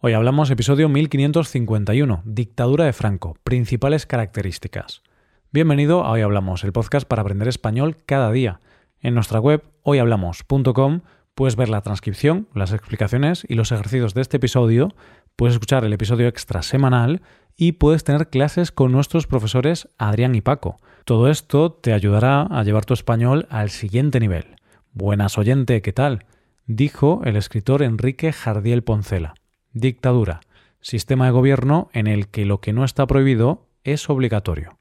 Hoy hablamos episodio 1551, Dictadura de Franco, principales características. Bienvenido a Hoy Hablamos, el podcast para aprender español cada día. En nuestra web hoyhablamos.com puedes ver la transcripción, las explicaciones y los ejercicios de este episodio, puedes escuchar el episodio extra semanal y puedes tener clases con nuestros profesores Adrián y Paco. Todo esto te ayudará a llevar tu español al siguiente nivel. Buenas oyente, ¿qué tal? Dijo el escritor Enrique Jardiel Poncela. Dictadura. Sistema de gobierno en el que lo que no está prohibido es obligatorio.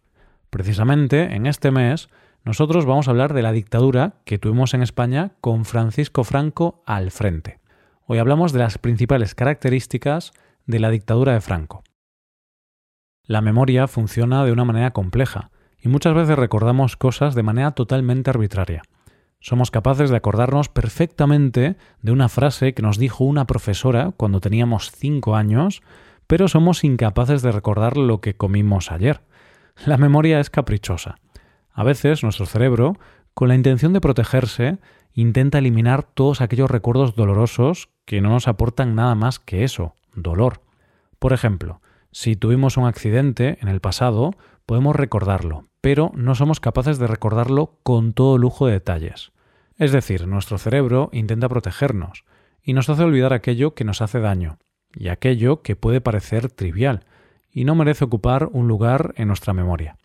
Precisamente en este mes nosotros vamos a hablar de la dictadura que tuvimos en España con Francisco Franco al frente. Hoy hablamos de las principales características de la dictadura de Franco. La memoria funciona de una manera compleja y muchas veces recordamos cosas de manera totalmente arbitraria. Somos capaces de acordarnos perfectamente de una frase que nos dijo una profesora cuando teníamos cinco años, pero somos incapaces de recordar lo que comimos ayer. La memoria es caprichosa. A veces nuestro cerebro, con la intención de protegerse, intenta eliminar todos aquellos recuerdos dolorosos que no nos aportan nada más que eso, dolor. Por ejemplo, si tuvimos un accidente en el pasado, podemos recordarlo, pero no somos capaces de recordarlo con todo lujo de detalles. Es decir, nuestro cerebro intenta protegernos y nos hace olvidar aquello que nos hace daño y aquello que puede parecer trivial y no merece ocupar un lugar en nuestra memoria.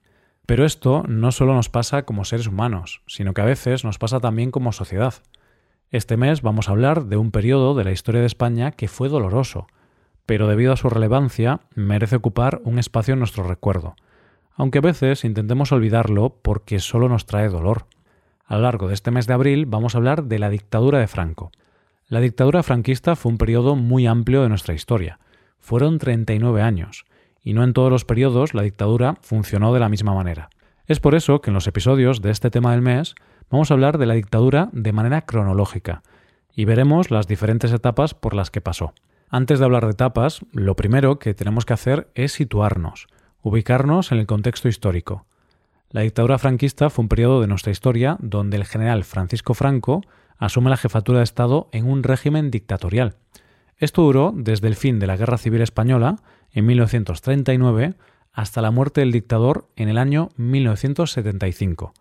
Pero esto no solo nos pasa como seres humanos, sino que a veces nos pasa también como sociedad. Este mes vamos a hablar de un periodo de la historia de España que fue doloroso, pero debido a su relevancia merece ocupar un espacio en nuestro recuerdo, aunque a veces intentemos olvidarlo porque solo nos trae dolor. A lo largo de este mes de abril vamos a hablar de la dictadura de Franco. La dictadura franquista fue un periodo muy amplio de nuestra historia. Fueron 39 años, y no en todos los periodos la dictadura funcionó de la misma manera. Es por eso que en los episodios de este tema del mes vamos a hablar de la dictadura de manera cronológica, y veremos las diferentes etapas por las que pasó. Antes de hablar de etapas, lo primero que tenemos que hacer es situarnos ubicarnos en el contexto histórico. La dictadura franquista fue un periodo de nuestra historia donde el general Francisco Franco asume la jefatura de Estado en un régimen dictatorial. Esto duró desde el fin de la Guerra Civil Española, en 1939, hasta la muerte del dictador en el año 1975.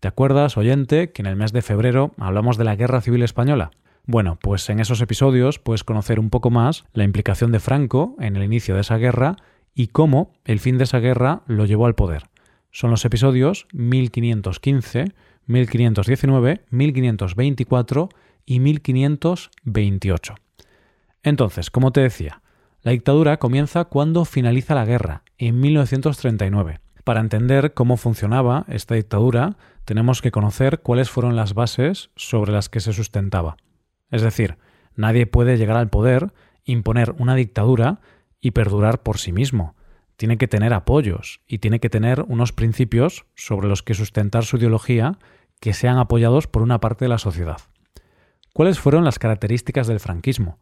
¿Te acuerdas, oyente, que en el mes de febrero hablamos de la Guerra Civil Española? Bueno, pues en esos episodios puedes conocer un poco más la implicación de Franco en el inicio de esa guerra y cómo el fin de esa guerra lo llevó al poder. Son los episodios 1515, 1519, 1524 y 1528. Entonces, como te decía, la dictadura comienza cuando finaliza la guerra, en 1939. Para entender cómo funcionaba esta dictadura, tenemos que conocer cuáles fueron las bases sobre las que se sustentaba. Es decir, nadie puede llegar al poder, imponer una dictadura y perdurar por sí mismo. Tiene que tener apoyos y tiene que tener unos principios sobre los que sustentar su ideología que sean apoyados por una parte de la sociedad. ¿Cuáles fueron las características del franquismo?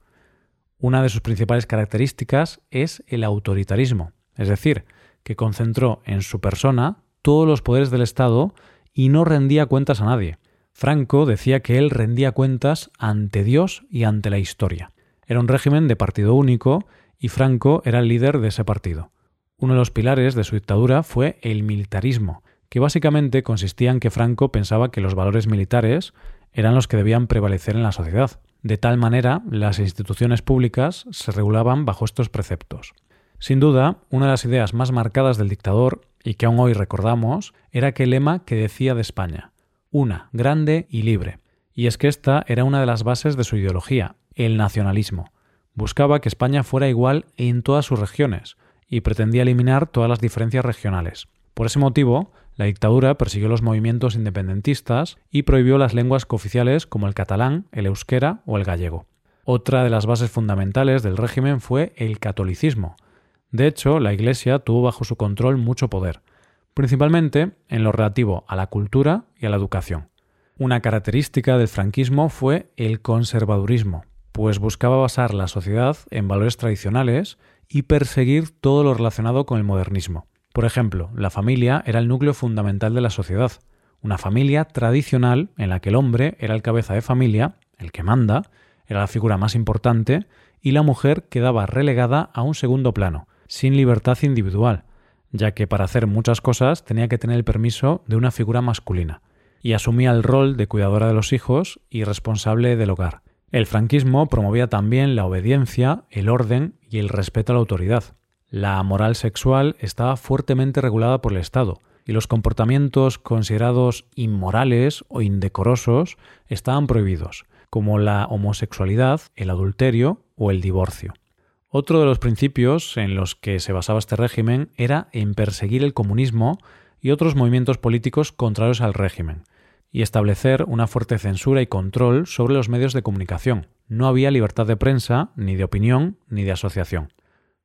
Una de sus principales características es el autoritarismo, es decir, que concentró en su persona todos los poderes del Estado y no rendía cuentas a nadie. Franco decía que él rendía cuentas ante Dios y ante la historia. Era un régimen de partido único y Franco era el líder de ese partido. Uno de los pilares de su dictadura fue el militarismo, que básicamente consistía en que Franco pensaba que los valores militares eran los que debían prevalecer en la sociedad. De tal manera, las instituciones públicas se regulaban bajo estos preceptos. Sin duda, una de las ideas más marcadas del dictador, y que aún hoy recordamos, era aquel lema que decía de España, una, grande y libre. Y es que esta era una de las bases de su ideología, el nacionalismo. Buscaba que España fuera igual en todas sus regiones y pretendía eliminar todas las diferencias regionales. Por ese motivo, la dictadura persiguió los movimientos independentistas y prohibió las lenguas cooficiales como el catalán, el euskera o el gallego. Otra de las bases fundamentales del régimen fue el catolicismo. De hecho, la Iglesia tuvo bajo su control mucho poder, principalmente en lo relativo a la cultura y a la educación. Una característica del franquismo fue el conservadurismo, pues buscaba basar la sociedad en valores tradicionales y perseguir todo lo relacionado con el modernismo. Por ejemplo, la familia era el núcleo fundamental de la sociedad, una familia tradicional en la que el hombre era el cabeza de familia, el que manda, era la figura más importante y la mujer quedaba relegada a un segundo plano, sin libertad individual, ya que para hacer muchas cosas tenía que tener el permiso de una figura masculina, y asumía el rol de cuidadora de los hijos y responsable del hogar. El franquismo promovía también la obediencia, el orden y el respeto a la autoridad. La moral sexual estaba fuertemente regulada por el Estado, y los comportamientos considerados inmorales o indecorosos estaban prohibidos, como la homosexualidad, el adulterio o el divorcio. Otro de los principios en los que se basaba este régimen era en perseguir el comunismo y otros movimientos políticos contrarios al régimen, y establecer una fuerte censura y control sobre los medios de comunicación. No había libertad de prensa, ni de opinión, ni de asociación.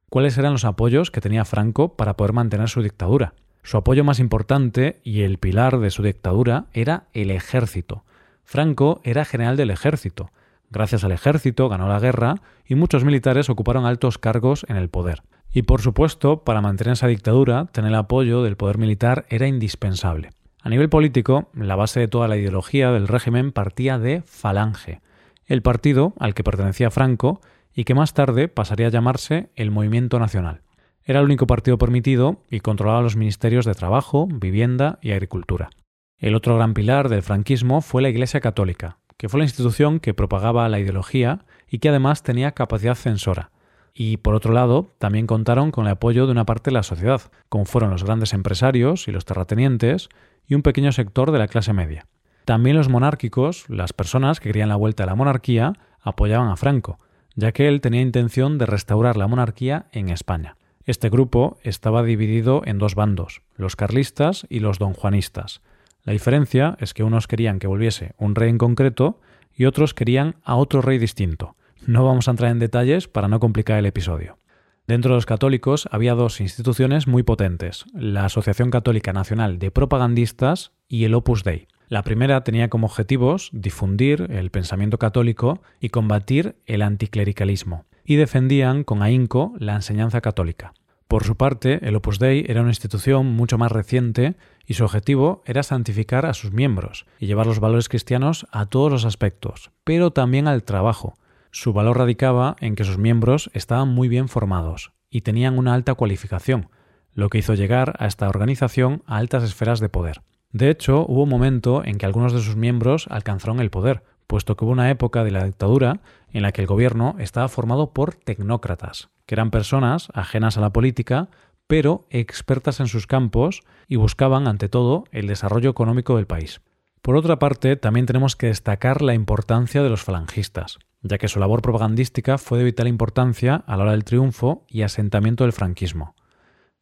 ¿Cuáles eran los apoyos que tenía Franco para poder mantener su dictadura? Su apoyo más importante y el pilar de su dictadura era el ejército. Franco era general del ejército. Gracias al ejército ganó la guerra y muchos militares ocuparon altos cargos en el poder. Y por supuesto, para mantener esa dictadura, tener el apoyo del poder militar era indispensable. A nivel político, la base de toda la ideología del régimen partía de Falange, el partido al que pertenecía Franco y que más tarde pasaría a llamarse el Movimiento Nacional. Era el único partido permitido y controlaba los ministerios de Trabajo, Vivienda y Agricultura. El otro gran pilar del franquismo fue la Iglesia Católica, que fue la institución que propagaba la ideología y que además tenía capacidad censora. Y por otro lado, también contaron con el apoyo de una parte de la sociedad, como fueron los grandes empresarios y los terratenientes y un pequeño sector de la clase media. También los monárquicos, las personas que querían la vuelta a la monarquía, apoyaban a Franco, ya que él tenía intención de restaurar la monarquía en España. Este grupo estaba dividido en dos bandos, los carlistas y los donjuanistas. La diferencia es que unos querían que volviese un rey en concreto y otros querían a otro rey distinto. No vamos a entrar en detalles para no complicar el episodio. Dentro de los católicos había dos instituciones muy potentes, la Asociación Católica Nacional de Propagandistas y el Opus Dei. La primera tenía como objetivos difundir el pensamiento católico y combatir el anticlericalismo y defendían con ahínco la enseñanza católica. Por su parte, el Opus Dei era una institución mucho más reciente y su objetivo era santificar a sus miembros y llevar los valores cristianos a todos los aspectos, pero también al trabajo. Su valor radicaba en que sus miembros estaban muy bien formados y tenían una alta cualificación, lo que hizo llegar a esta organización a altas esferas de poder. De hecho, hubo un momento en que algunos de sus miembros alcanzaron el poder, puesto que hubo una época de la dictadura en la que el gobierno estaba formado por tecnócratas, que eran personas ajenas a la política, pero expertas en sus campos y buscaban, ante todo, el desarrollo económico del país. Por otra parte, también tenemos que destacar la importancia de los falangistas, ya que su labor propagandística fue de vital importancia a la hora del triunfo y asentamiento del franquismo.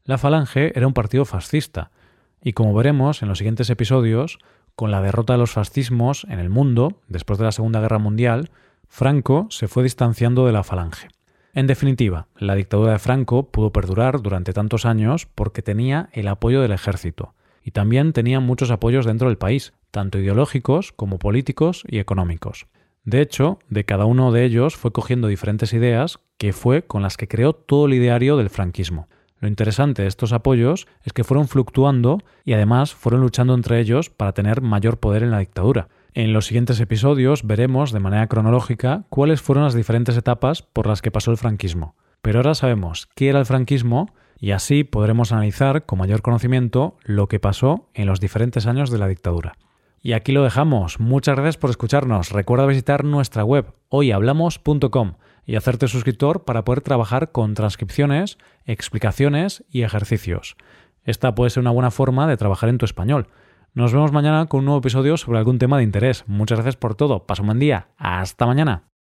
La Falange era un partido fascista, y como veremos en los siguientes episodios, con la derrota de los fascismos en el mundo, después de la Segunda Guerra Mundial, Franco se fue distanciando de la Falange. En definitiva, la dictadura de Franco pudo perdurar durante tantos años porque tenía el apoyo del ejército, y también tenía muchos apoyos dentro del país, tanto ideológicos como políticos y económicos. De hecho, de cada uno de ellos fue cogiendo diferentes ideas que fue con las que creó todo el ideario del franquismo. Lo interesante de estos apoyos es que fueron fluctuando y además fueron luchando entre ellos para tener mayor poder en la dictadura. En los siguientes episodios veremos de manera cronológica cuáles fueron las diferentes etapas por las que pasó el franquismo. Pero ahora sabemos qué era el franquismo y así podremos analizar con mayor conocimiento lo que pasó en los diferentes años de la dictadura. Y aquí lo dejamos. Muchas gracias por escucharnos. Recuerda visitar nuestra web hoyhablamos.com y hacerte suscriptor para poder trabajar con transcripciones, explicaciones y ejercicios. Esta puede ser una buena forma de trabajar en tu español. Nos vemos mañana con un nuevo episodio sobre algún tema de interés. Muchas gracias por todo. Pasa un buen día. Hasta mañana.